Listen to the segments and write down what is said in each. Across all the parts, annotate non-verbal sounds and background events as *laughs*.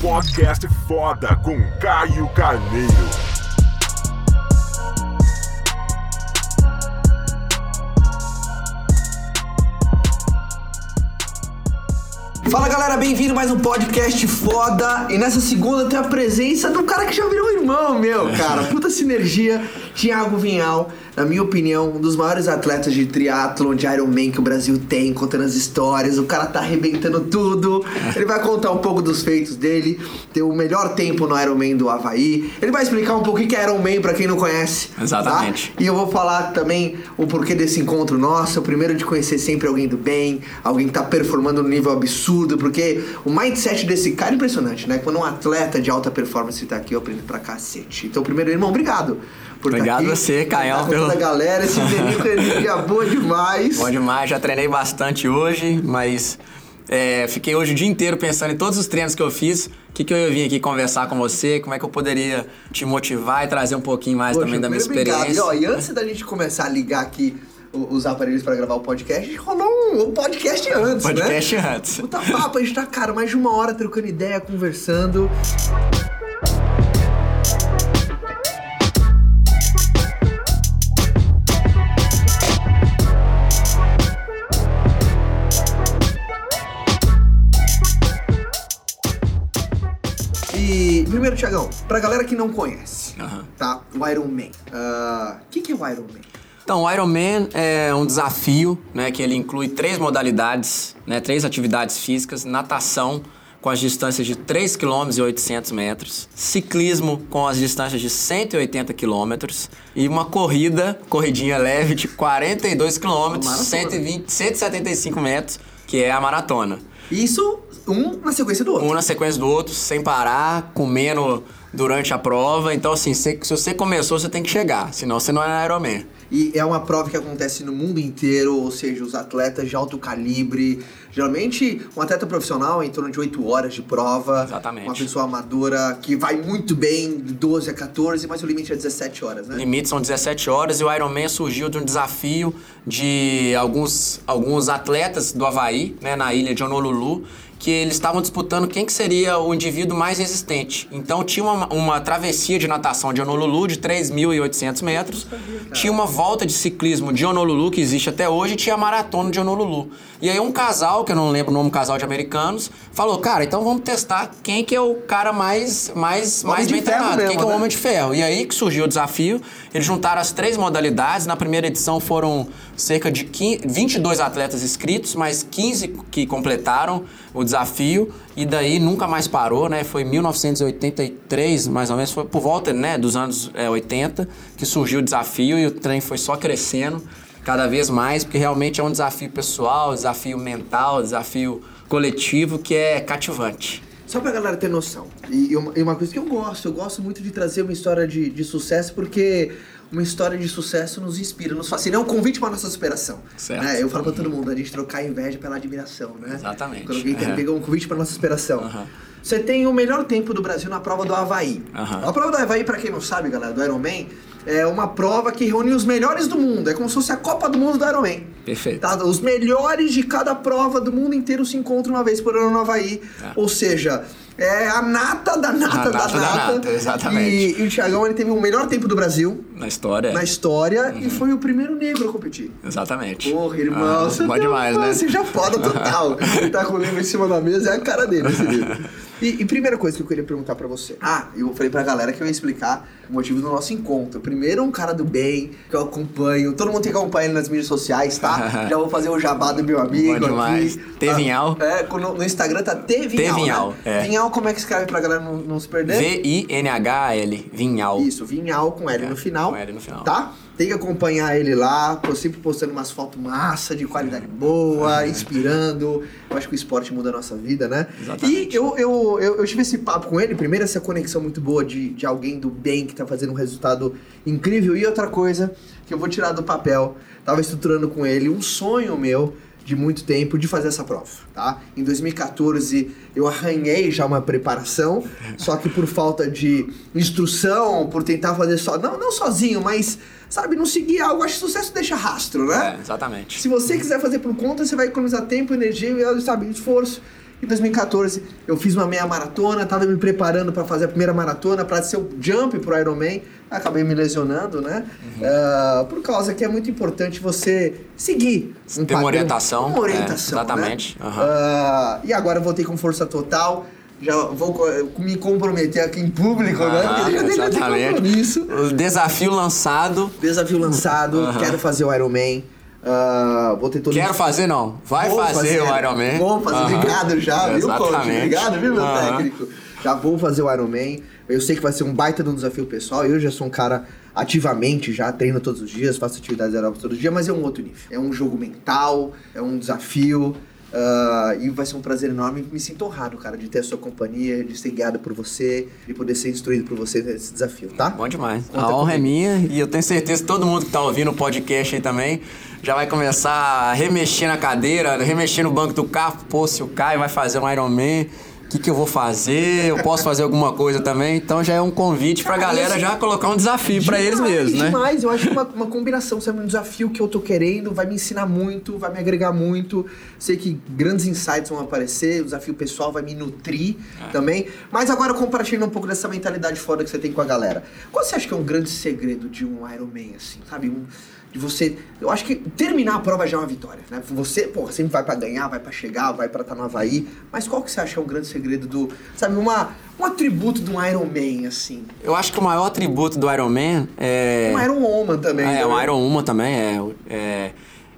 podcast foda com Caio Carneiro. Fala galera, bem-vindo a mais um podcast foda. E nessa segunda tem a presença de um cara que já virou irmão meu, cara. Puta sinergia. Thiago Vinhal, na minha opinião, um dos maiores atletas de triatlon, de Ironman que o Brasil tem, contando as histórias. O cara tá arrebentando tudo. Ele vai contar um pouco dos feitos dele, ter o melhor tempo no Ironman do Havaí. Ele vai explicar um pouco o que é Ironman pra quem não conhece. tá? Exatamente. E eu vou falar também o porquê desse encontro nosso. O primeiro de conhecer sempre alguém do bem, alguém que tá performando no nível absurdo, porque o mindset desse cara é impressionante, né? Quando um atleta de alta performance tá aqui, eu aprendo pra cacete. Então, primeiro, irmão, obrigado. Por tá Obrigado aqui. você, Caião, Obrigado a toda pelo- a galera, esse com energia boa demais. Bom demais, já treinei bastante hoje, mas é, fiquei hoje o dia inteiro pensando em todos os treinos que eu fiz. O que, que eu ia vir aqui conversar com você, como é que eu poderia te motivar e trazer um pouquinho mais Poxa, também da minha experiência. E, ó, e antes da gente começar a ligar aqui os aparelhos pra gravar o podcast, a gente rolou um, podcast antes, né? Podcast antes. Puta papo, a gente tá, cara, mais de uma hora trocando ideia, conversando. Primeiro, Tiagão, pra galera que não conhece, tá? O Iron Man. Ah, O que, que é o Iron Man? Então, o Ironman é um desafio, né, que ele inclui três modalidades, né, três atividades físicas, natação com as distâncias de 3 km e 800 metros, ciclismo com as distâncias de 180 km e uma corrida, corridinha leve de 42 km, Maratona. 120, 175 metros, que é a maratona. Isso, um na sequência do outro. Um na sequência do outro, sem parar, comendo durante a prova. Então, assim, se, se você começou, você tem que chegar, senão você não é Ironman. E é uma prova que acontece no mundo inteiro, ou seja, os atletas de alto calibre. Geralmente, um atleta profissional é em torno de 8 horas de prova. Exatamente. Uma pessoa amadora que vai muito bem, de 12 a 14, mas o limite é 17 horas, né? Limite são 17 horas e o Ironman surgiu de um desafio de alguns, alguns atletas do Havaí, né, na ilha de Honolulu, que eles estavam disputando quem que seria o indivíduo mais resistente. Então tinha uma, uma travessia de natação de Honolulu de 3.800 metros, tinha uma volta de ciclismo de Honolulu, que existe até hoje, e tinha a maratona de Honolulu. E aí um casal, que eu não lembro o nome, um casal de americanos, falou, cara, então vamos testar quem que é o cara mais, mais, Homem mais bem treinado, quem mesmo, que é o né? homem de ferro. E aí que surgiu o desafio. Eles juntaram as três modalidades. Na primeira edição foram cerca de 15, 22 atletas inscritos, mais 15 que completaram o desafio. E daí nunca mais parou, né? Foi em 1983, mais ou menos, foi por volta né, dos anos é, 80 que surgiu o desafio e o trem foi só crescendo cada vez mais, porque realmente é um desafio pessoal, desafio mental, desafio coletivo que é cativante. Só pra galera ter noção. Uma, e uma coisa que eu gosto, eu gosto muito de trazer uma história de, de sucesso, porque uma história de sucesso nos inspira, nos fascina. É um convite pra nossa superação. Certo. né? Eu falo pra todo mundo, a gente trocar a inveja pela admiração, né? Exatamente. Quando alguém É. pega um convite pra nossa superação. Aham. Você tem o melhor tempo do Brasil na prova do Havaí. Aham. A prova do Havaí, pra quem não sabe, galera, do Ironman, é uma prova que reúne os melhores do mundo. É como se fosse a Copa do Mundo do Ironman. Perfeito. Tá? Os melhores de cada prova do mundo inteiro se encontram uma vez por ano no Havaí. É. Ou seja, é a nata da nata, A da nata da nata. nata, exatamente. E, e o Thiagão ele teve o melhor tempo do Brasil Na história. na história Uhum. e foi o primeiro negro a competir. Exatamente. Porra, irmão, Ah, você bom tem demais, uma- né? Você já foda total. *laughs* Ele tá com o livro em cima da mesa, é a cara dele esse livro. E, e primeira coisa que eu queria perguntar pra você. Ah, eu falei pra galera que eu ia explicar o motivo do nosso encontro. Primeiro, um cara do bem, que eu acompanho. Todo mundo tem que acompanhar ele nas mídias sociais, tá? *laughs* já vou fazer o jabá do meu amigo Bom demais. aqui. T Vinhal. Ah, É, no, no Instagram tá T Vinhal, T Vinhal, né? é. Vinhal, como é que escreve pra galera não, não se perder? V-I-N-H-L, Vinhal. Isso, Vinhal com L É, no final. com L no final. Tá? Tem que acompanhar ele lá, tô sempre postando umas fotos massa, de qualidade boa, inspirando. Eu acho que o esporte muda a nossa vida, né? Exatamente. E eu, eu, eu, eu tive esse papo com ele, primeiro essa conexão muito boa de, de alguém do bem que tá fazendo um resultado incrível. E outra coisa que eu vou tirar do papel, tava estruturando com ele um sonho meu de muito tempo de fazer essa prova, tá? Em 2014 eu arranhei já uma preparação, só que por falta de instrução, por tentar fazer só, não, não sozinho, mas sabe, não seguir algo, acho que sucesso deixa rastro, né? É, exatamente. Se você quiser fazer por conta, você vai economizar tempo, energia e, sabe, esforço. Em 2014 eu fiz uma meia maratona, tava me preparando para fazer a primeira maratona, para ser o jump pro Ironman, acabei me lesionando, né? Uh, por causa que é muito importante você seguir um Ter uma orientação. Uma orientação, é, exatamente. Né? Uhum. Uh, e agora eu voltei com força total já vou me comprometer aqui em público, né? ah, né? Porque já exatamente. O desafio lançado. Desafio lançado, uhum. quero fazer o Ironman. Uh, vou Quero fazer, não. Vai fazer, fazer, o Ironman. Vou fazer, uhum. obrigado já, viu, coach? Obrigado, viu, meu uhum. técnico? Já vou fazer o Ironman. Eu sei que vai ser um baita de um desafio pessoal. Eu já sou um cara ativamente, já treino todos os dias, faço atividades aeróbicas todos os dias, mas é um outro nível. É um jogo mental, é um desafio. Uh, e vai ser um prazer enorme. Me sinto honrado, cara, de ter a sua companhia, de ser guiado por você, de poder ser instruído por você nesse desafio, tá? Bom demais. Conta a honra é minha e eu tenho certeza que todo mundo que tá ouvindo o podcast aí também já vai começar a remexer na cadeira, remexer no banco do carro. Pô, se o Caio vai fazer um Ironman o que, que eu vou fazer, eu posso fazer alguma coisa também. Então já é um convite pra galera já colocar um desafio para eles mesmos, né? Demais, eu acho uma, uma combinação, sabe? Um desafio que eu tô querendo, vai me ensinar muito, vai me agregar muito. Sei que grandes insights vão aparecer, o desafio pessoal vai me nutrir é. também. Mas agora compartilhando um pouco dessa mentalidade foda que você tem com a galera. Qual você acha que é um grande segredo de um Ironman, assim, sabe? Um, de você. Eu acho que terminar a prova já é uma vitória, né? Você, porra, sempre vai para ganhar, vai para chegar, vai para estar tá no Havaí. Mas qual que você acha que é o grande segredo do. Sabe, uma, um atributo do Iron Man, assim? Eu acho que o maior atributo do Iron Man é. Um Iron Woman também. É, né? o Iron Woman também é. é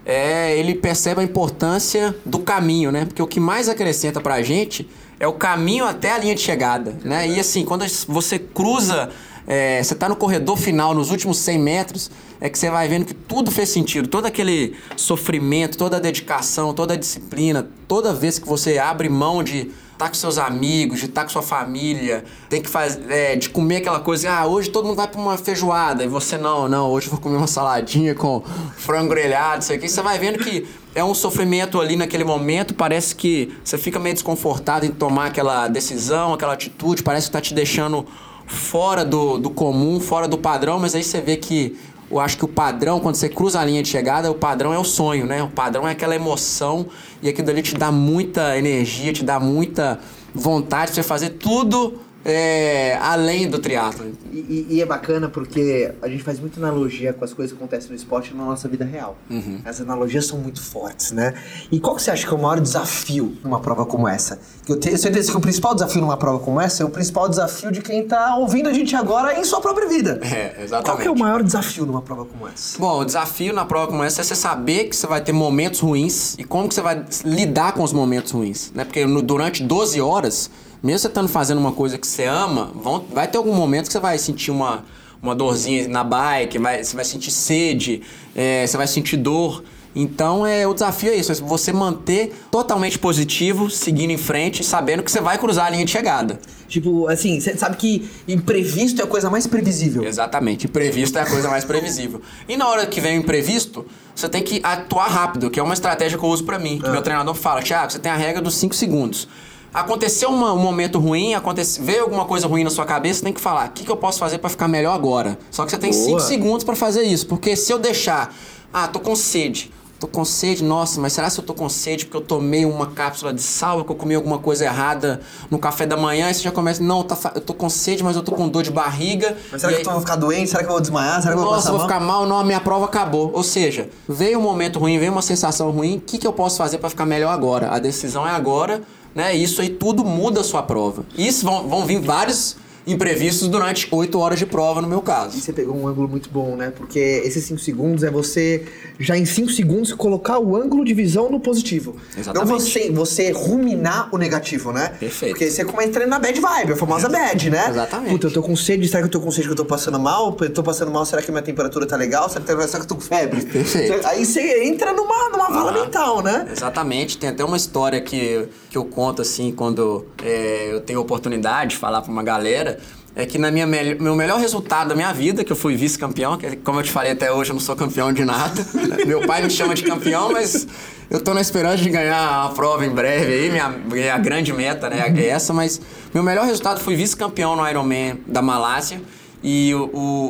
é, ele percebe a importância do caminho, né? Porque o que mais acrescenta pra gente é o caminho até a linha de chegada, né? E assim, quando você cruza é, você está no corredor final, nos últimos 100 metros, é que você vai vendo que tudo fez sentido. Todo aquele sofrimento, toda a dedicação, toda a disciplina, toda vez que você abre mão de estar tá com seus amigos, de estar tá com sua família, tem que fazer, é, de comer aquela coisa, ah, hoje todo mundo vai para uma feijoada, e você não, não, hoje eu vou comer uma saladinha com frango grelhado, isso aqui. Você vai vendo que é um sofrimento ali naquele momento, parece que você fica meio desconfortado em tomar aquela decisão, aquela atitude, parece que está te deixando fora do, do comum, fora do padrão, mas aí você vê que eu acho que o padrão, quando você cruza a linha de chegada, o padrão é o sonho, né? O padrão é aquela emoção e aquilo ali te dá muita energia, te dá muita vontade de você fazer tudo é, além do triatlo. E, e, é bacana porque a gente faz muita analogia com as coisas que acontecem no esporte na nossa vida real. Uhum. As analogias são muito fortes, né? E qual que você acha que é o maior desafio numa prova como essa? Eu tenho certeza que o principal desafio numa prova como essa é o principal desafio de quem está ouvindo a gente agora em sua própria vida. É, exatamente. Qual que é o maior desafio numa prova como essa? Bom, o desafio na prova como essa é você saber que você vai ter momentos ruins e como que você vai lidar com os momentos ruins, né? Porque no, durante 12 horas mesmo você estando fazendo uma coisa que você ama, vão, vai ter algum momento que você vai sentir uma, uma dorzinha na bike, vai, você vai sentir sede, é, você vai sentir dor. Então é o desafio é isso, é você manter totalmente positivo, seguindo em frente, sabendo que você vai cruzar a linha de chegada. Tipo, assim, você sabe que imprevisto é a coisa mais previsível. Exatamente, imprevisto é a coisa mais previsível. E na hora que vem o imprevisto, você tem que atuar rápido, que é uma estratégia que eu uso para mim. Que ah. meu treinador fala, Thiago, você tem a regra dos 5 segundos aconteceu uma, um momento ruim, acontece, veio alguma coisa ruim na sua cabeça, tem que falar: o que, que eu posso fazer para ficar melhor agora? Só que você tem 5 segundos para fazer isso, porque se eu deixar, ah, tô com sede. Tô com sede, nossa, mas será que eu tô com sede porque eu tomei uma cápsula de sal, que eu comi alguma coisa errada no café da manhã? E você já começa, não, tá, eu tô com sede, mas eu tô com dor de barriga. Mas será que aí, eu vou ficar doente? Será que eu vou desmaiar? Será que eu vou Nossa, eu vou ficar mal? Não, a minha prova acabou. Ou seja, veio um momento ruim, veio uma sensação ruim, o que, que eu posso fazer para ficar melhor agora? A decisão é agora né? Isso aí tudo muda a sua prova. Isso vão, vão vir vários imprevistos durante 8 horas de prova, no meu caso. E você pegou um ângulo muito bom, né? Porque esses 5 segundos é você, já em 5 segundos, colocar o ângulo de visão no positivo. Exatamente. Não você, você ruminar o negativo, né? Perfeito. Porque você começa entrando na bad vibe, a famosa bad, né? Exatamente. Puta, eu tô com sede, será que eu tô com sede que eu tô passando mal? Eu tô passando mal, será que minha temperatura tá legal? Será que, será que eu tô com febre? Perfeito. Aí você entra numa, numa ah, vala mental, né? Exatamente. Tem até uma história que, que eu conto, assim, quando é, eu tenho oportunidade de falar pra uma galera é que na minha me meu melhor resultado da minha vida, que eu fui vice-campeão, que como eu te falei até hoje, eu não sou campeão de nada. *laughs* meu pai me chama de campeão, mas eu tô na esperança de ganhar a prova em breve aí, minha, minha grande meta, né, é essa, mas meu melhor resultado foi vice-campeão no Ironman da Malásia. E o,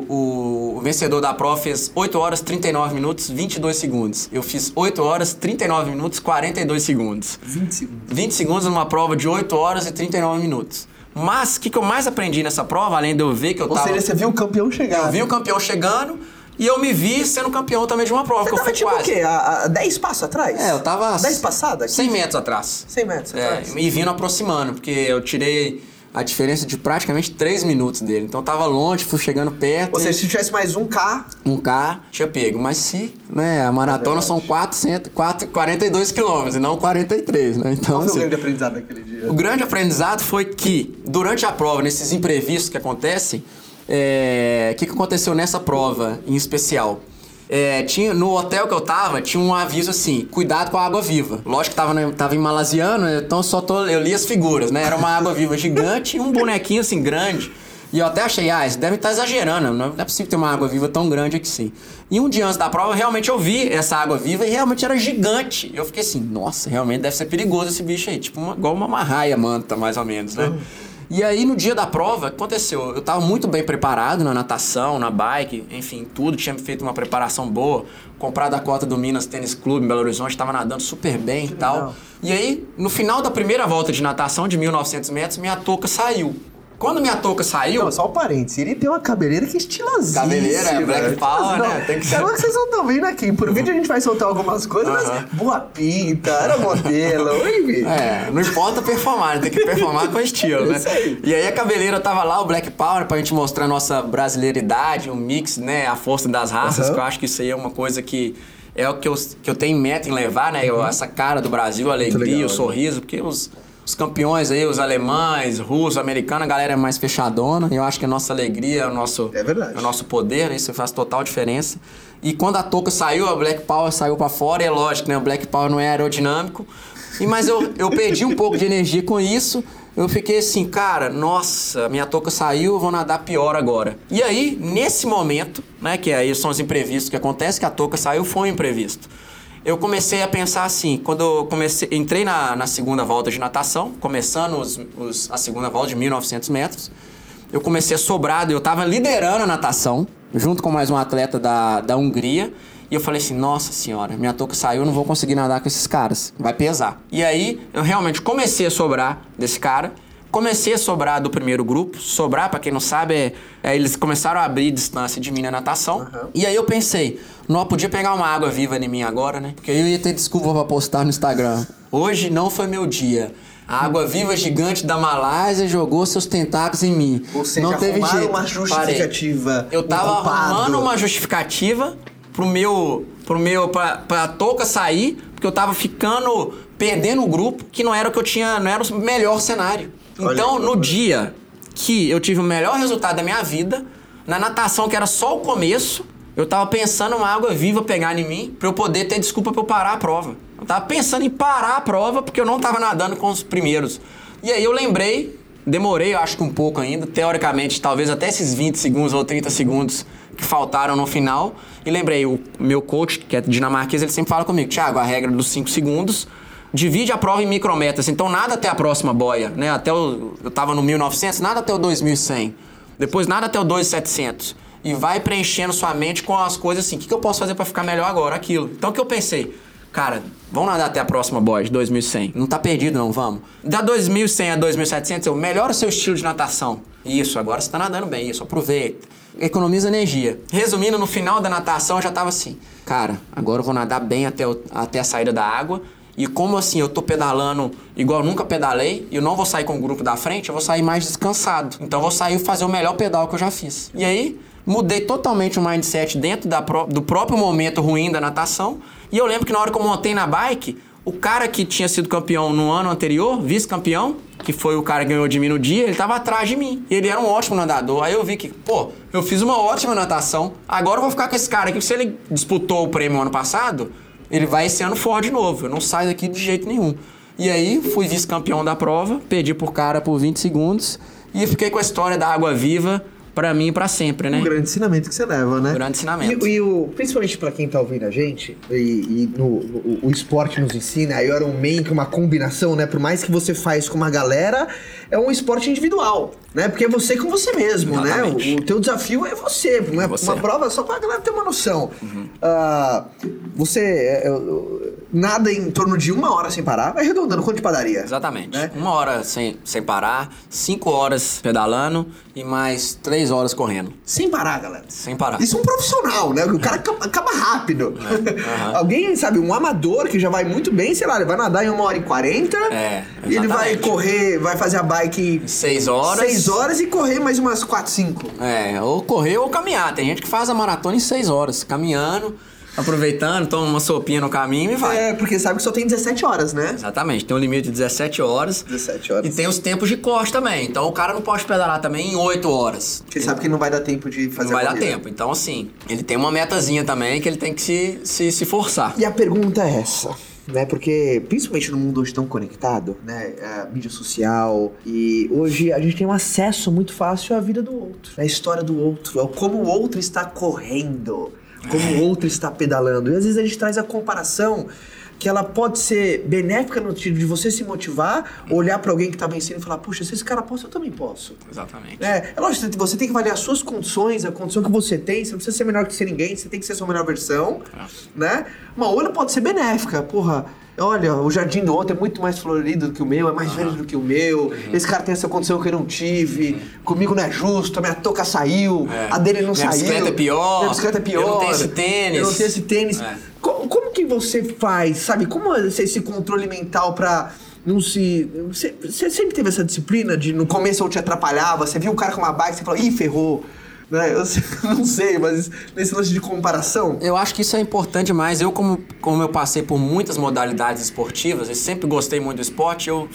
o, o vencedor da prova fez 8 horas 39 minutos 22 segundos. Eu fiz 8 horas 39 minutos 42 segundos. 20 segundos. 20 segundos numa prova de 8 horas e 39 minutos. Mas o que, que eu mais aprendi nessa prova, além de eu ver que eu Ou tava. seja, você viu o campeão chegar. eu vi o campeão chegando e eu me vi sendo campeão também de uma prova, Você que eu fui tipo quase. o quê? A, a 10 passos atrás? É, eu tava. 10 passadas? 100 metros atrás. 100 metros É, atrás. e vindo aproximando, porque eu tirei a diferença de praticamente 3 minutos dele. Então eu tava longe, fui chegando perto. Ou seja, se tivesse mais um K, um K tinha pego. Mas se, né, a maratona são 400, 4, 42 quilômetros e não 43, né? Então, qual foi o assim, grande aprendizado daquele dia? o grande aprendizado foi que, durante a prova, nesses imprevistos que acontecem, é, o que, que aconteceu nessa prova em especial? É, tinha, no hotel que eu tava, tinha um aviso assim, cuidado com a água viva. Lógico que tava, né, tava em malasiano, então só tô, eu li as figuras, né? Era uma água viva gigante e um bonequinho assim grande. E eu até achei, ah, isso deve estar exagerando, não é possível ter uma água viva tão grande aqui sim. E um dia antes da prova, realmente eu vi essa água viva e realmente era gigante. Eu fiquei assim, nossa, realmente deve ser perigoso esse bicho aí, tipo uma, igual uma marraia manta, mais ou menos, né? E aí, no dia da prova, o que aconteceu? Eu tava muito bem preparado na natação, na bike, enfim, tudo. Tinha feito uma preparação boa. Comprado a cota do Minas Tênis Clube em Belo Horizonte, tava nadando super bem e tal. legal. E aí, no final da primeira volta de natação, de 1.900 metros, minha touca saiu. Quando minha touca saiu... Não, só um parênteses. Ele tem uma cabeleira que é estilosinha. Cabeleira, é Black Power, né? Tem que ser. É que vocês não estão vendo aqui. Por vídeo a gente vai soltar algumas coisas, mas boa pinta, era modelo. Oi, *laughs* bicho. É, não importa performar, tem que performar com estilo, né? *laughs* Isso aí. E aí a cabeleira tava lá, o Black Power, pra gente mostrar a nossa brasileiridade, o mix, né? A força das raças, que eu acho que isso aí é uma coisa que é o que eu, que eu tenho meta em levar, né? Eu- Essa cara do Brasil, a alegria, Uhum. legal, o né? sorriso, porque os, os campeões aí, os alemães, russos, americanos, a galera é mais fechadona. E eu acho que a nossa alegria é o nosso, É verdade. o nosso poder, né? Isso faz total diferença. E quando a touca saiu, a Black Power saiu pra fora, é lógico, né? O Black Power não é aerodinâmico. E, mas eu, eu perdi um pouco de energia com isso. Eu fiquei assim, cara, nossa, minha touca saiu, eu vou nadar pior agora. E aí, nesse momento, né, que aí são os imprevistos que acontecem, que a touca saiu, foi um imprevisto. Eu comecei a pensar assim, quando eu comecei, entrei na, na segunda volta de natação, começando os, os- a segunda volta de 1.900 metros, eu comecei a sobrado, eu tava liderando a natação, junto com mais um atleta da, da Hungria, e eu falei assim, nossa senhora, minha touca saiu, eu não vou conseguir nadar com esses caras, vai pesar. E aí, eu realmente comecei a sobrar desse cara, comecei a sobrar do primeiro grupo, sobrar, pra quem não sabe, é, é, eles começaram a abrir distância de mim na natação, e aí eu pensei, não podia pegar uma água viva em mim agora, né? Porque eu ia ter desculpa pra postar no Instagram. Hoje não foi meu dia. A água viva gigante da Malásia jogou seus tentáculos em mim. Ou seja, não teve jeito. uma justificativa, Parei. Eu tava culpado. arrumando uma justificativa pro meu. pro meu. pra, pra touca sair, porque eu tava ficando. perdendo o grupo, que não era o que eu tinha. não era o melhor cenário. Então, no dia que eu tive o melhor resultado da minha vida, na natação, que era só o começo, eu tava pensando uma água viva pegar em mim pra eu poder ter desculpa pra eu parar a prova. Eu tava pensando em parar a prova porque eu não tava nadando com os primeiros. E aí eu lembrei, demorei, eu acho que um pouco ainda, teoricamente, talvez até esses 20 segundos ou 30 segundos que faltaram no final. E lembrei, o meu coach, que é dinamarquês, ele sempre fala comigo, Thiago, a regra dos 5 segundos divide a prova em micrometas, então nada até a próxima boia, né? Até o, eu tava no 1900, nada até o 2100. Depois nada até o 2700. E vai preenchendo sua mente com as coisas assim, o que, que eu posso fazer pra ficar melhor agora? Aquilo. Então o que eu pensei? Cara, vamos nadar até a próxima boia de 2100. Não tá perdido não, vamos. Da 2100 a 2700, eu melhora o seu estilo de natação. Isso, agora você tá nadando bem, isso, aproveita. Economiza energia. Resumindo, no final da natação eu já tava assim, cara, agora eu vou nadar bem até, o- até a saída da água. E como assim eu tô pedalando igual eu nunca pedalei, eu não vou sair com o grupo da frente, eu vou sair mais descansado. Então eu vou sair fazer o melhor pedal que eu já fiz. E aí, mudei totalmente o mindset dentro da pró- do próprio momento ruim da natação. E eu lembro que na hora que eu montei na bike, o cara que tinha sido campeão no ano anterior, vice-campeão, que foi o cara que ganhou de mim no dia, ele tava atrás de mim. E ele era um ótimo nadador. Aí eu vi que, pô, eu fiz uma ótima natação. Agora eu vou ficar com esse cara aqui, se ele disputou o prêmio ano passado, ele vai esse ano fora de novo. Eu não saio daqui de jeito nenhum. E aí fui vice-campeão da prova, perdi por cara por 20 segundos e fiquei com a história da água viva pra mim e pra sempre, né? Um grande ensinamento que você leva, né? Um grande ensinamento. E, e o, principalmente pra quem tá ouvindo a gente, e, e no, no- o esporte nos ensina, a Iron Man, que é uma combinação, né? Por mais que você faz com uma galera, é um esporte individual, né? Porque é você com você mesmo, né? Exatamente. O, o teu desafio é você. Uma, Você. Uhum. uma prova só pra galera ter uma noção. Ah, você é, é, nada em torno de uma hora sem parar, vai arredondando quanto de padaria? Exatamente. Né? Uma hora sem, sem parar, cinco horas pedalando e mais três horas correndo. Sem parar, galera. Sem parar. Isso é um profissional, né? O cara acaba, rápido. aham. Alguém, sabe, um amador que já vai muito bem, sei lá, ele vai nadar em uma hora e quarenta. É, E ele vai exatamente. correr, vai fazer a bike Seis horas. seis horas e correr mais umas quatro, cinco. É, ou correr ou caminhar. Tem gente que faz a maratona em seis horas, caminhando, aproveitando, toma uma sopinha no caminho e vai. É, porque sabe que só tem 17 horas, né? Exatamente, tem um limite de 17 horas. 17 horas. E tem os tempos de corte também. Então o cara não pode pedalar também em 8 horas. Porque sabe que não vai dar tempo de fazer Não vai a dar tempo. Então, assim, ele tem uma metazinha também que ele tem que se, se, se forçar. E a pergunta é essa, né? Porque, principalmente no mundo hoje tão conectado, né? A mídia social, e hoje a gente tem um acesso muito fácil à vida do outro, à história do outro, ao como o outro está correndo, como o outro está pedalando. E às vezes a gente traz a comparação que ela pode ser benéfica no sentido de você se motivar, olhar pra alguém que tá vencendo e falar, puxa, se esse cara possa, eu também posso. Exatamente. É, é lógico, você tem que avaliar as suas condições, a condição que você tem. Você não precisa ser melhor que ser ninguém, você tem que ser a sua melhor versão, né? Uma outra pode ser benéfica. Porra, olha, o jardim do outro é muito mais florido do que o meu, é mais verde do que o meu. Esse cara tem essa condição que eu não tive. Comigo não é justo, a minha touca saiu, É. a dele não Minha saiu. bicicleta é pior, Minha bicicleta é pior. eu não tenho esse tênis. Eu não tenho esse tênis. É. Co- Como, que você faz, sabe? Como é esse controle mental pra não se. Você, você sempre teve essa disciplina de no começo eu te atrapalhava, você viu o cara com uma bike, você falou, ih, ferrou. Né? Eu *laughs* não sei, mas nesse lance de comparação. Eu acho que isso é importante demais. Eu, como, como eu passei por muitas modalidades esportivas, e sempre gostei muito do esporte, eu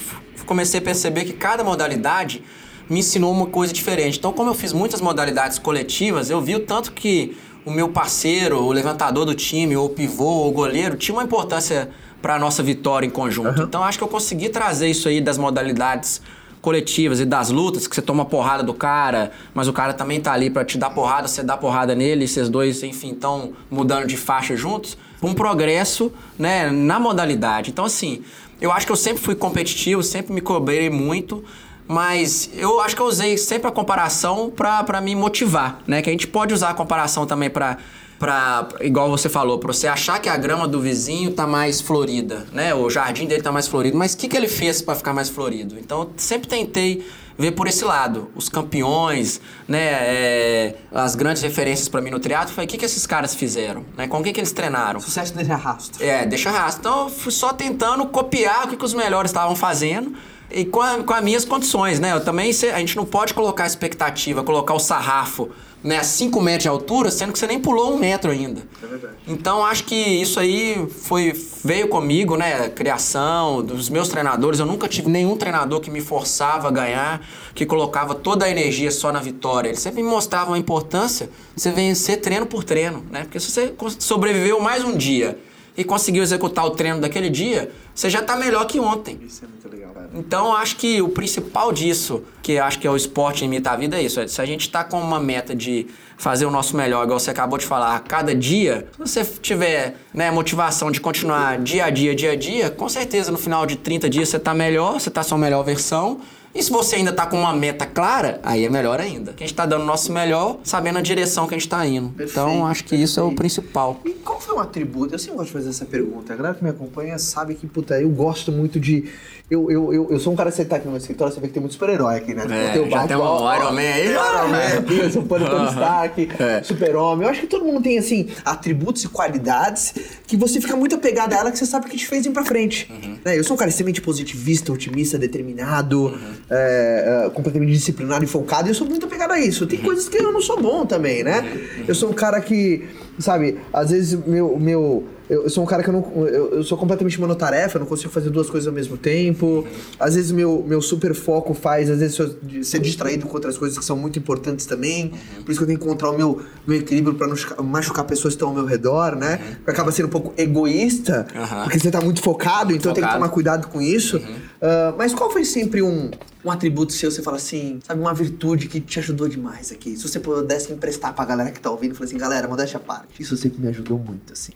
comecei a perceber que cada modalidade me ensinou uma coisa diferente. Então, como eu fiz muitas modalidades coletivas, eu vi o tanto que o meu parceiro, o levantador do time, ou o pivô, ou o goleiro, tinha uma importância para a nossa vitória em conjunto. Então, acho que eu consegui trazer isso aí das modalidades coletivas e das lutas, que você toma porrada do cara, mas o cara também tá ali pra te dar porrada, você dá porrada nele, vocês dois, enfim, estão mudando de faixa juntos, um progresso, né, na modalidade. Então, assim, eu acho que eu sempre fui competitivo, sempre me cobrei muito, mas eu acho que eu usei sempre a comparação pra me motivar, né, que a gente pode usar a comparação também pra Pra, igual você falou, pra você achar que a grama do vizinho tá mais florida, né? O jardim dele tá mais florido, mas o que, que ele fez pra ficar mais florido? Então, eu sempre tentei ver por esse lado. Os campeões, né? é, as grandes referências pra mim no triatlo, foi o que, que esses caras fizeram, né? Com o que, que eles treinaram? Sucesso desse arrasto. É, deixa rastro. Então eu fui só tentando copiar o que, que os melhores estavam fazendo e com, a- com as minhas condições, né? Eu também, a gente não pode colocar expectativa, colocar o sarrafo né, a 5 metros de altura, sendo que você nem pulou um metro ainda. É verdade. Então acho que isso aí foi veio comigo, né? Criação dos meus treinadores. Eu nunca tive nenhum treinador que me forçava a ganhar, que colocava toda a energia só na vitória. Eles sempre me mostravam a importância de você vencer treino por treino, né? Porque se você sobreviveu mais um dia e conseguiu executar o treino daquele dia, você já tá melhor que ontem. Isso é muito legal, cara. Então, acho que o principal disso, que acho que é o esporte imita a vida, é isso. É, se a gente tá com uma meta de fazer o nosso melhor, igual você acabou de falar, a cada dia, se você tiver né, motivação de continuar dia a dia, dia a dia, com certeza no final de 30 dias você tá melhor, você tá sua melhor versão. E se você ainda tá com uma meta clara, aí é melhor ainda. Que a gente tá dando o nosso melhor, sabendo a direção que a gente tá indo. Perfeito, então, acho que isso é o perfeito. principal. E qual foi um atributo? Eu sempre gosto de fazer essa pergunta. A galera que me acompanha sabe que, puta, eu gosto muito de. Eu, eu, eu, eu sou um cara que você tá aqui no meu escritório, você vê que tem muito super-herói aqui, né? É, Tem o Batman, tem ó, Iron Man aí. o Iron Man eu sou do Tony. *laughs* Stark, É. super-homem. Eu acho que todo mundo tem, assim, atributos e qualidades que você fica muito apegado a ela que você sabe que te fez ir pra frente. Uhum. Né? Eu sou um cara extremamente positivista, otimista, determinado, é, é, completamente disciplinado e focado, e eu sou muito apegado a isso. Uhum. Tem coisas que eu não sou bom também, né? Eu sou um cara que, sabe, às vezes meu. meu eu, sou um cara que eu não. Eu, eu sou completamente monotarefa, eu não consigo fazer duas coisas ao mesmo tempo. Às vezes meu, meu super foco faz, às vezes, eu ser distraído com outras coisas que são muito importantes também. Por isso que eu tenho que encontrar o meu, meu equilíbrio pra não chuca- machucar pessoas que estão ao meu redor, né? Porque acaba sendo um pouco egoísta, Aham. porque você tá muito focado, então tem que Focado. tomar cuidado com isso. Ah, mas qual foi sempre um. Um atributo seu, você fala assim, sabe, uma virtude que te ajudou demais aqui. Se você pudesse emprestar pra galera que tá ouvindo, fala assim, galera, modéstia à parte. Isso eu sei que me ajudou muito, assim.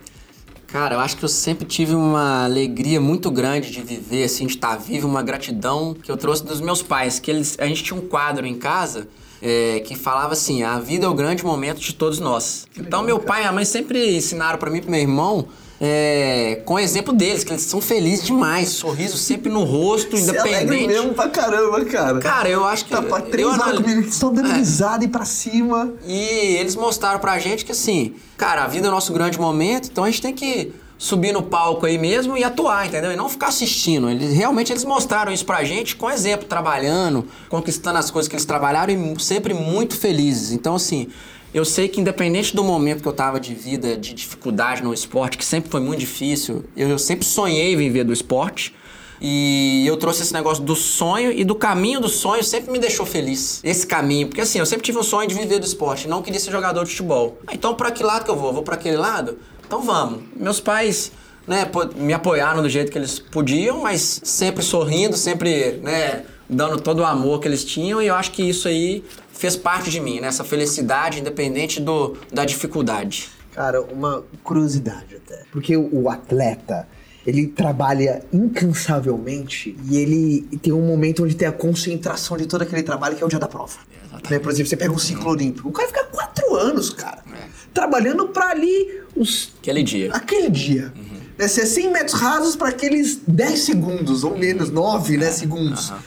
Cara, eu acho que eu sempre tive uma alegria muito grande de viver, assim, de estar vivo, uma gratidão que eu trouxe dos meus pais, que eles, a gente tinha um quadro em casa é, que falava assim, a vida é o grande momento de todos nós. Então meu pai e a mãe sempre ensinaram para mim e pro meu irmão é, com o exemplo deles, que eles são felizes demais, sorriso sempre no rosto, Você é independente. mesmo pra caramba, cara. Cara, eu acho que. Tá pra três eu horas anal- comigo, que estão dando É. risada e pra cima. E eles mostraram pra gente que assim, cara, a vida é o nosso grande momento, então a gente tem que subir no palco aí mesmo e atuar, entendeu? E não ficar assistindo. Eles, realmente eles mostraram isso pra gente com exemplo, trabalhando, conquistando as coisas que eles trabalharam e sempre muito felizes. Então, assim, eu sei que independente do momento que eu tava de vida, de dificuldade no esporte, que sempre foi muito difícil, eu, eu sempre sonhei viver do esporte. E eu trouxe esse negócio do sonho e do caminho do sonho sempre me deixou feliz. Esse caminho, porque assim, eu sempre tive um sonho de viver do esporte, não queria ser jogador de futebol. Ah, Então, pra que lado que eu vou? Vou pra aquele lado? Então vamos. Meus pais, né, me apoiaram do jeito que eles podiam, mas sempre sorrindo, sempre, né, dando todo o amor que eles tinham, e eu acho que isso aí fez parte de mim, né, essa felicidade independente do, da dificuldade. Cara, uma curiosidade até. Porque o atleta, ele trabalha incansavelmente e ele tem um momento onde tem a concentração de todo aquele trabalho que é o dia da prova. Exatamente. Né? Por exemplo, você pega um ciclo olímpico. O cara fica quatro anos, cara, É. trabalhando pra ali os Aquele dia. aquele dia. Né? Se é 100 metros rasos para aqueles 10 segundos, ou menos, 9 né, segundos. Como é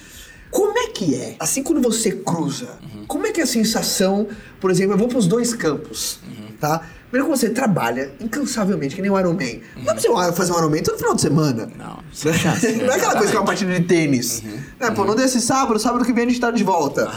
que é? Assim, quando você cruza, como é que é a sensação? Por exemplo, eu vou para os dois campos, tá? Primeiro que você trabalha incansavelmente, que nem o Iron Man. Não dá pra você fazer um Iron Man todo final de semana. Não, *laughs* sem chance. não é aquela coisa que é uma partida de tênis. Né? Pô, não desse sábado, sábado que vem a gente tá de volta.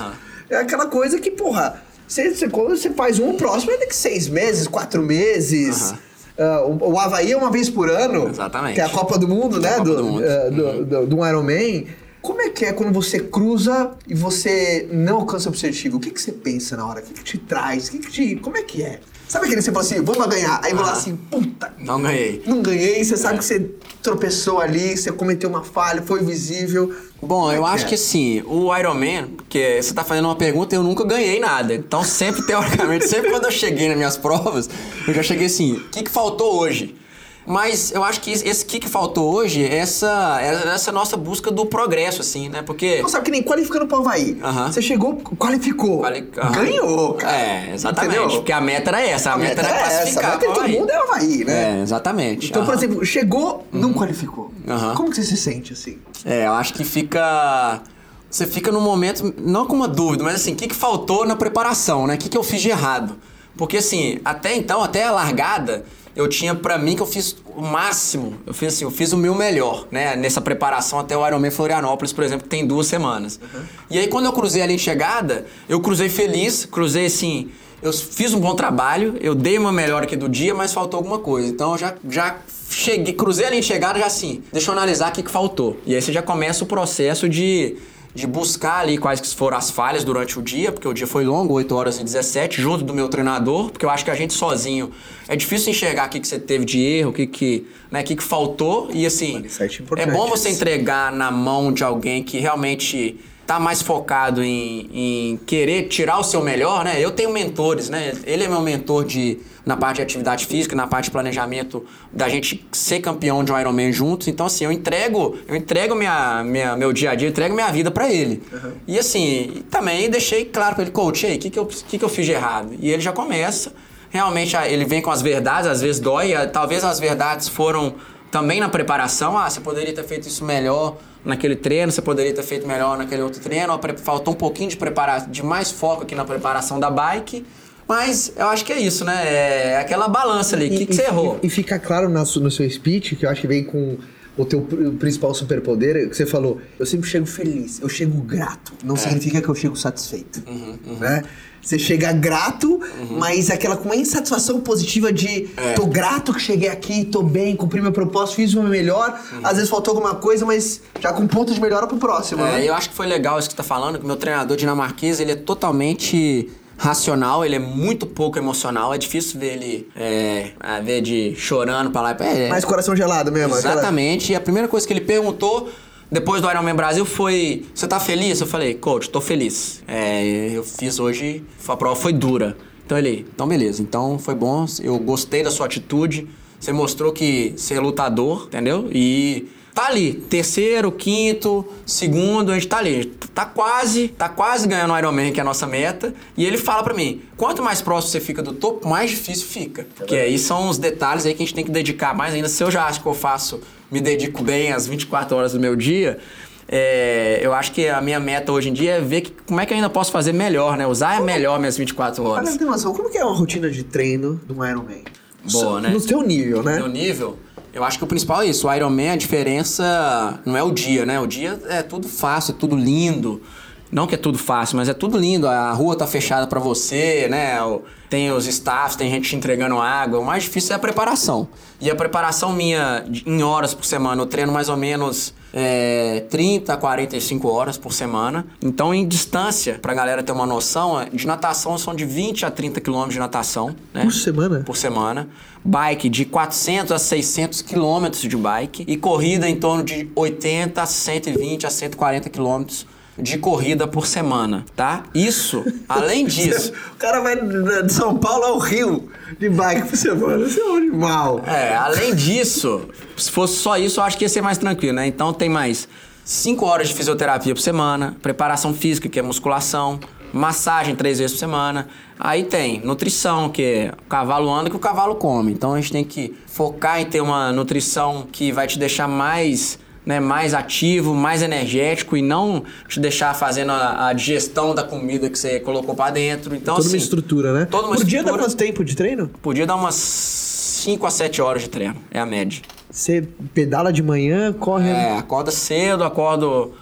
É aquela coisa que, porra, você, você, quando você faz um, o próximo é daqui seis meses, quatro meses. Ah, o, o Havaí é uma vez por ano. Exatamente. Que é a Copa do Mundo, é né? do, do Mundo. ah, do, do, do Iron Man. Como é que é quando você cruza e você não alcança o objetivo? O que, que você pensa na hora? O que, que te traz? O que, que te. Como é que é? Sabe aquele que você fala assim, vamos ganhar? Aí vai lá assim, puta, Não ganhei. não ganhei, você sabe É. que você tropeçou ali, você cometeu uma falha, foi visível. Bom, é eu acho é? que assim, o Iron Man, porque você tá fazendo uma pergunta e eu nunca ganhei nada. Então, sempre, *laughs* teoricamente, sempre quando eu cheguei nas minhas provas, eu já cheguei assim, o que, que faltou hoje? Mas eu acho que esse que que faltou hoje é essa, é essa nossa busca do progresso, assim, né? Porque. Não sabe que nem qualificando pro Havaí. Aham. Você chegou, qualificou. Quali-. Ganhou, cara. É, exatamente. Entendeu? Porque a meta era essa, a, meta, era é essa, a classificar. meta de pro todo mundo é o Havaí, né? É, exatamente. Então, por exemplo, chegou, não qualificou. Aham. Como que você se sente assim? É, eu acho que fica. Você fica num momento, não com uma dúvida, mas assim, o que, que faltou na preparação, né? O que, que eu fiz de errado? Porque assim, até então, até a largada, eu tinha pra mim que eu fiz o máximo. Eu fiz assim, eu fiz o meu melhor, né? Nessa preparação até o Ironman Florianópolis, por exemplo, que tem duas semanas. E aí, quando eu cruzei ali em chegada, eu cruzei feliz, cruzei assim. Eu fiz um bom trabalho, eu dei uma melhor aqui do dia, mas faltou alguma coisa. Então eu já, já cheguei, cruzei ali em chegada, já assim, deixa eu analisar o que, que faltou. E aí você já começa o processo de, de buscar ali quais que foram as falhas durante o dia, porque o dia foi longo, 8 horas e 17, junto do meu treinador, porque eu acho que a gente sozinho é difícil enxergar o que, que você teve de erro, o que, que, né, que, que faltou. E assim, é importante bom você entregar na mão de alguém que realmente tá mais focado em, em querer tirar o seu melhor, né? Eu tenho mentores, né? Ele é meu mentor de na parte de atividade física, na parte de planejamento da gente ser campeão de um Ironman juntos. Então assim, eu entrego, eu entrego minha, minha meu dia a dia, eu entrego minha vida pra ele. E assim, também deixei claro pra ele, coach, aí, o que que eu que que eu fiz de errado? E ele já começa realmente ele vem com as verdades, às vezes dói, talvez as verdades foram também na preparação, ah, você poderia ter feito isso melhor naquele treino, você poderia ter feito melhor naquele outro treino, faltou um pouquinho de preparar, de mais foco aqui na preparação da bike, mas eu acho que é isso, né? É aquela balança ali, o que, que você errou? E, fica claro na no seu speech, que eu acho que vem com o teu pr- principal superpoder, que você falou, eu sempre chego feliz, eu chego grato. É. Não significa que eu chego satisfeito. Uhum, Né? Você chega grato, mas aquela com uma insatisfação positiva de É. tô grato que cheguei aqui, tô bem, cumpri meu propósito, fiz o meu melhor. Uhum. Às vezes faltou alguma coisa, mas já com ponto de melhora pro próximo, É, né? eu acho que foi legal isso que tá falando, que meu treinador dinamarquês, ele é totalmente racional, ele é muito pouco emocional, é difícil ver ele é, a ver de chorando pra lá e pra é, Mais coração gelado mesmo. aquela- Exatamente. E a primeira coisa que ele perguntou Depois do Ironman Brasil foi. Você tá feliz? Eu falei, coach, tô feliz. É, eu fiz hoje, a prova foi dura. Então ele, então beleza, então foi bom, eu gostei da sua atitude. Você mostrou que você é lutador, entendeu? E tá ali, terceiro, quinto, segundo, a gente tá ali. Tá quase, tá quase ganhando o Ironman, que é a nossa meta. E ele fala pra mim, quanto mais próximo você fica do topo, mais difícil fica. Porque aí são os detalhes aí que a gente tem que dedicar mais ainda. Se eu já acho que eu faço, me dedico bem às 24 horas do meu dia, é, eu acho que a minha meta hoje em dia é ver que, como é que eu ainda posso fazer melhor, né? Usar melhor minhas 24 horas. Cara, tem noção, como que é uma rotina de treino de um Ironman? Boa, né? No seu nível, né? No nível, eu acho que o principal é isso. O Ironman, a diferença não é o dia, né? O dia é tudo fácil, é tudo lindo. Não que é tudo fácil, mas é tudo lindo. A rua tá fechada para você, né? Tem os staffs, tem gente te entregando água. O mais difícil é a preparação. E a preparação minha em horas por semana, eu treino mais ou menos é, 30 a 45 horas por semana. Então, em distância, pra galera ter uma noção, é, de natação são de 20 a 30 quilômetros de natação. Né? Por semana? Por semana. Bike de 400 a 600 quilômetros de bike. E corrida em torno de 80 a 120 a 140 quilômetros de corrida por semana, tá? Isso, além *laughs* disso. o cara vai de São Paulo ao Rio de bike por semana, isso é um animal. É, além disso, se fosse só isso, eu acho que ia ser mais tranquilo, né? Então tem mais 5 horas de fisioterapia por semana, preparação física, que é musculação, massagem três vezes por semana. Aí tem nutrição, que é o cavalo anda que o cavalo come. Então a gente tem que focar em ter uma nutrição que vai te deixar mais né, mais ativo, mais energético e não te deixar fazendo a, a digestão da comida que você colocou para dentro. Então, toda assim, uma estrutura, né? Toda uma Por dia dá estrutura. quanto tempo de treino? Podia dar umas 5 a 7 horas de treino, é a média. Você pedala de manhã, corre. É, acorda cedo, acordo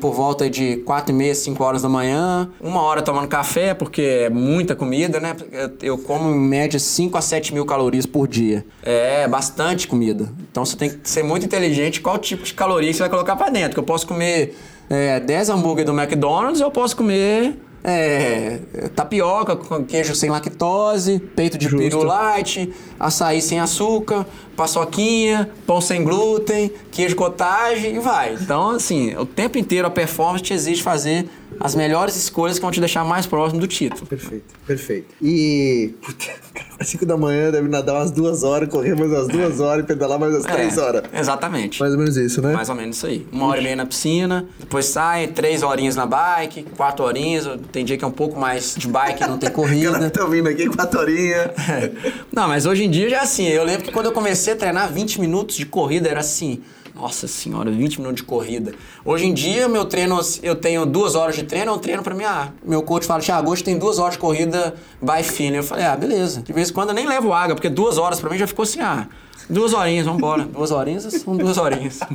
por volta de 4 e meia, 5 horas da manhã. Uma hora tomando café, porque é muita comida, né? Eu- como em média 5 a 7 mil calorias por dia. É bastante comida. Então você tem que ser muito inteligente qual tipo de caloria você vai colocar pra dentro. Que eu posso comer é, 10 hambúrguer do McDonald's, eu posso comer é, tapioca com queijo sem lactose, peito de Justo. peru light, açaí sem açúcar, paçoquinha, pão sem glúten, queijo cottage e vai. Então, assim, o tempo inteiro a performance te exige fazer as melhores escolhas que vão te deixar mais próximo do título. Perfeito, perfeito. E. Puta, cara, às 5 da manhã deve nadar umas duas horas, correr mais umas duas horas e pedalar mais umas três É, horas. Exatamente. Mais ou menos isso, né? Mais ou menos isso aí. Uma hora e meia na piscina, depois sai, três horinhas na bike, quatro horinhas. Tem dia que é um pouco mais de bike, não tem *laughs* corrida. tô vindo aqui quatro horinhas. É. *laughs* Não, mas hoje em dia já é assim. Eu lembro que quando eu comecei a treinar 20 minutos de corrida era assim. Nossa senhora, 20 minutos de corrida. Hoje em dia, meu treino, eu tenho duas horas de treino, eu treino pra mim. Ah, meu coach fala, Thiago, hoje tem duas horas de corrida by feeling. Eu falei, ah, beleza. De vez em quando eu nem levo água, porque duas horas pra mim já ficou assim, ah, duas horinhas, vambora. *laughs* duas horinhas são duas horinhas. *laughs*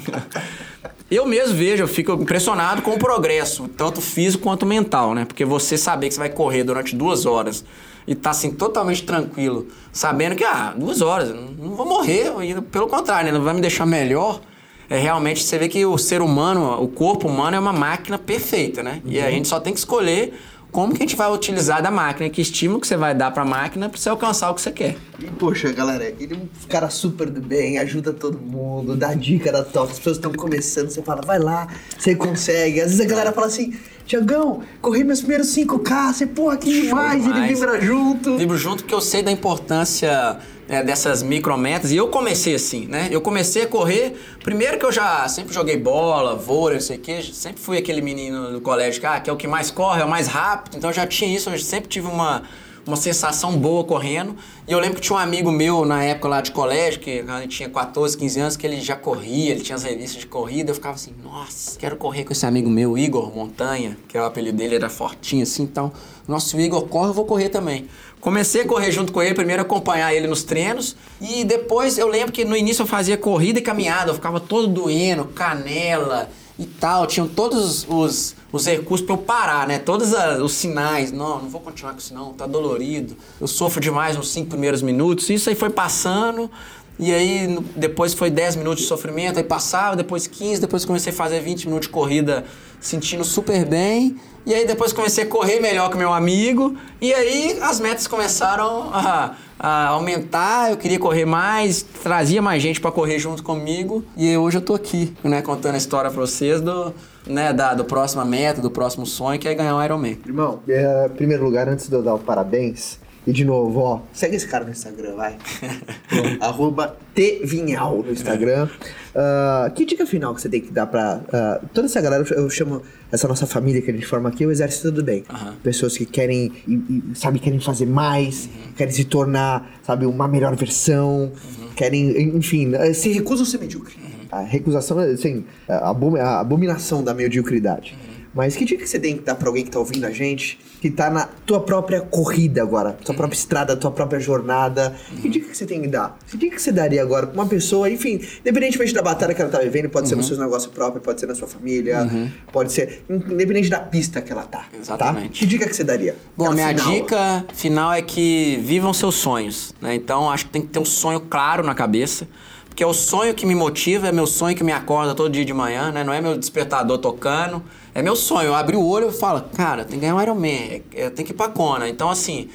Eu mesmo vejo, eu fico impressionado com o progresso, tanto físico quanto mental, né? Porque você saber que você vai correr durante duas horas e tá assim totalmente tranquilo, sabendo que, ah, duas horas, não, vou morrer, pelo contrário, né? Não vai me deixar melhor. É realmente você vê que o ser humano, o corpo humano é uma máquina perfeita, né? E a gente só tem que escolher como que a gente vai utilizar da máquina, que estímulo que você vai dar pra máquina pra você alcançar o que você quer. E, poxa, galera, ele é um cara super do bem, ajuda todo mundo, dá dica da top. As pessoas estão começando, você fala, vai lá, você consegue. Às vezes a galera fala assim, Tiagão, corri meus primeiros 5K, você, porra, que demais, ele demais. vibra junto. Vibro junto porque eu sei da importância é, dessas micrometas. E eu comecei assim, né? Eu comecei a correr. Primeiro que eu já sempre joguei bola, vôlei, não sei o quê. Sempre fui aquele menino do colégio que, ah, que é o que mais corre, é o mais rápido. Então eu já tinha isso, eu sempre tive uma, uma sensação boa correndo. E eu lembro que tinha um amigo meu na época lá de colégio, que ele tinha 14, 15 anos, que ele já corria, ele tinha as revistas de corrida. Eu ficava assim, nossa, quero correr com esse amigo meu, Igor Montanha, que é o apelido dele, era fortinho assim. Então, nossa, se o Igor corre, eu vou correr também. Comecei a correr junto com ele, primeiro acompanhar ele nos treinos. E depois eu lembro que no início eu fazia corrida e caminhada, eu ficava todo doendo, canela e tal, tinham todos os, os recursos para eu parar, né? Todos a- os sinais, não, não vou continuar com isso não, tá dolorido, eu sofro demais nos cinco primeiros minutos, isso aí foi passando E aí depois foi 10 minutos de sofrimento, aí passava, depois 15, depois comecei a fazer 20 minutos de corrida sentindo super bem. E aí depois comecei a correr melhor que meu amigo. E aí as metas começaram a, a aumentar, eu queria correr mais, trazia mais gente pra correr junto comigo. E hoje eu tô aqui, né, contando a história pra vocês do, né, da, do próxima meta, do próximo sonho, que é ganhar um Ironman. Irmão, é, em primeiro lugar, antes de eu dar o parabéns, e de novo, ó, segue esse cara no Instagram, vai. *laughs* Arroba Tvinhal no Instagram. Ah, que dica final que você tem que dar pra ah, toda essa galera? Eu chamo essa nossa família que a gente forma aqui, o Exército do Bem. Aham. Pessoas que querem, e, e, sabe, querem fazer mais, querem se tornar, sabe, uma melhor versão, querem, enfim, eh, se recusam a ser medíocre. A recusação, assim, a, abomi- a abominação da mediocridade. Mas que dica que você tem que dar pra alguém que tá ouvindo a gente, que tá na tua própria corrida agora, tua própria estrada, tua própria jornada? Que dica que você tem que dar? Que dica que você daria agora pra uma pessoa, enfim, independentemente da batalha que ela tá vivendo, pode ser no seu negócio próprio, pode ser na sua família, pode ser, independente da pista que ela tá. Exatamente. Tá? Que dica que você daria? Bom, Aquela minha final. dica final é que vivam seus sonhos, né? Então, acho que tem que ter um sonho claro na cabeça, porque é o sonho que me motiva, é meu sonho que me acorda todo dia de manhã, né? Não é meu despertador tocando, é meu sonho. Eu abro o olho e falo, cara, tem que ganhar um Ironman, é, é, tem que ir pra Kona. Então, assim,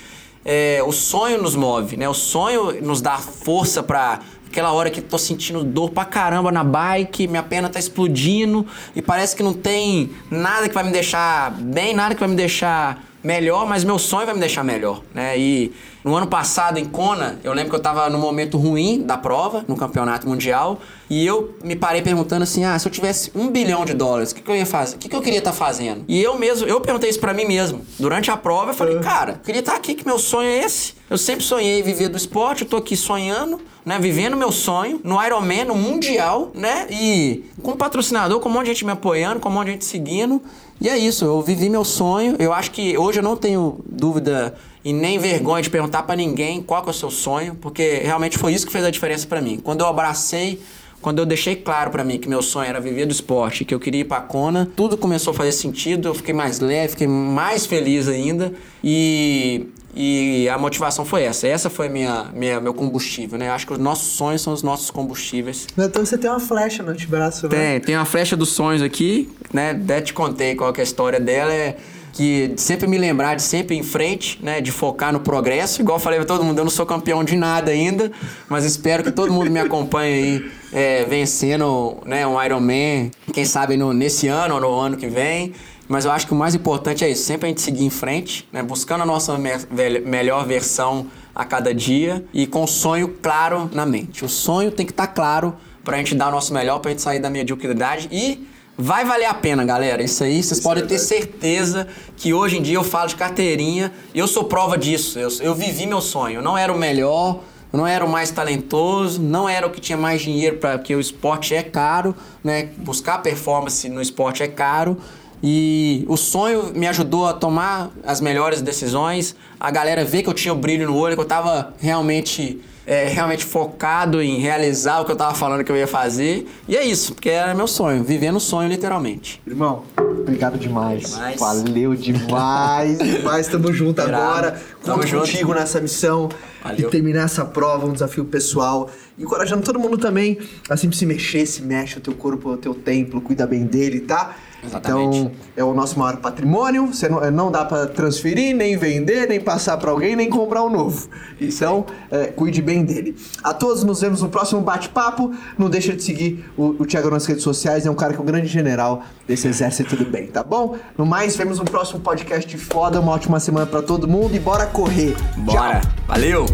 é, o sonho nos move, né? O sonho nos dá força pra aquela hora que tô sentindo dor pra caramba na bike, minha perna tá explodindo e parece que não tem nada que vai me deixar bem, nada que vai me deixar melhor, mas meu sonho vai me deixar melhor, né? E no ano passado em Kona, eu lembro que eu tava num momento ruim da prova, no campeonato mundial, e eu me parei perguntando assim: ah, se eu tivesse um bilhão de dólares, o que, que eu ia fazer? O que, que eu queria estar fazendo? E eu mesmo, eu perguntei isso pra mim mesmo. Durante a prova, eu falei, cara, eu queria estar aqui, que meu sonho é esse. Eu sempre sonhei viver do esporte, eu tô aqui sonhando, né? Vivendo meu sonho no Ironman, no Mundial, né? E com patrocinador, com um monte de gente me apoiando, com um monte de gente seguindo. E é isso, eu vivi meu sonho. Eu acho que hoje eu não tenho dúvida e nem vergonha de perguntar pra ninguém qual é o seu sonho, porque realmente foi isso que fez a diferença pra mim. Quando eu abracei, quando eu deixei claro pra mim que meu sonho era viver do esporte, que eu queria ir pra Kona, tudo começou a fazer sentido, eu fiquei mais leve, fiquei mais feliz ainda e, e a motivação foi essa. Essa foi minha, minha meu combustível, né? Acho que os nossos sonhos são os nossos combustíveis. Então você tem uma flecha no antebraço, né? Tem, tem uma flecha dos sonhos aqui, né? Até te contei qual que é a história dela, é que sempre me lembrar de sempre em frente, né? De focar no progresso. Igual eu falei pra todo mundo, eu não sou campeão de nada ainda, mas espero que todo mundo me acompanhe aí, é, vencendo né, um Ironman, quem sabe no, nesse ano ou no ano que vem. Mas eu acho que o mais importante é isso, sempre a gente seguir em frente, né? Buscando a nossa me- melhor versão a cada dia e com o sonho claro na mente. O sonho tem que estar claro pra gente dar o nosso melhor, pra gente sair da mediocridade e vai valer a pena, galera. Isso aí, vocês podem ter certeza que hoje em dia eu falo de carteirinha e eu sou prova disso. Eu, eu vivi meu sonho. Eu não era o melhor, eu não era o mais talentoso, não era o que tinha mais dinheiro, pra- porque o esporte é caro, né? Buscar performance no esporte é caro. E o sonho me ajudou a tomar as melhores decisões. A galera vê que eu tinha o brilho no olho, que eu tava realmente, é, realmente focado em realizar o que eu tava falando que eu ia fazer. E é isso, porque era meu sonho, vivendo o sonho literalmente. Irmão, obrigado demais. Demais. Valeu demais. demais, tamo *laughs* junto Irado. agora. Tamo Conto junto. contigo nessa missão Valeu. de terminar essa prova, um desafio pessoal. Encorajando todo mundo também a sempre se mexer, se mexe o teu corpo, o teu templo, cuida bem dele, tá? Exatamente. Então, é o nosso maior patrimônio. Você não, não dá pra transferir, nem vender, nem passar pra alguém, nem comprar um novo. Então, é, cuide bem dele. A todos, nos vemos no próximo bate-papo. Não deixa de seguir o, o Thiago nas redes sociais. É um cara que é um grande general desse exército do bem, tá bom? No mais, vemos no próximo podcast foda. Uma ótima semana pra todo mundo e bora correr. Bora! Valeu!